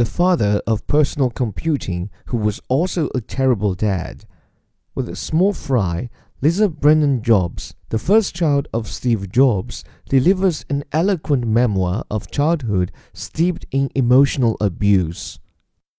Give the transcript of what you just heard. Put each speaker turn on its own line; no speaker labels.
the father of personal computing, who was also a terrible dad. With a small fry, Lisa Brennan Jobs, the first child of Steve Jobs, delivers an eloquent memoir of childhood steeped in emotional abuse.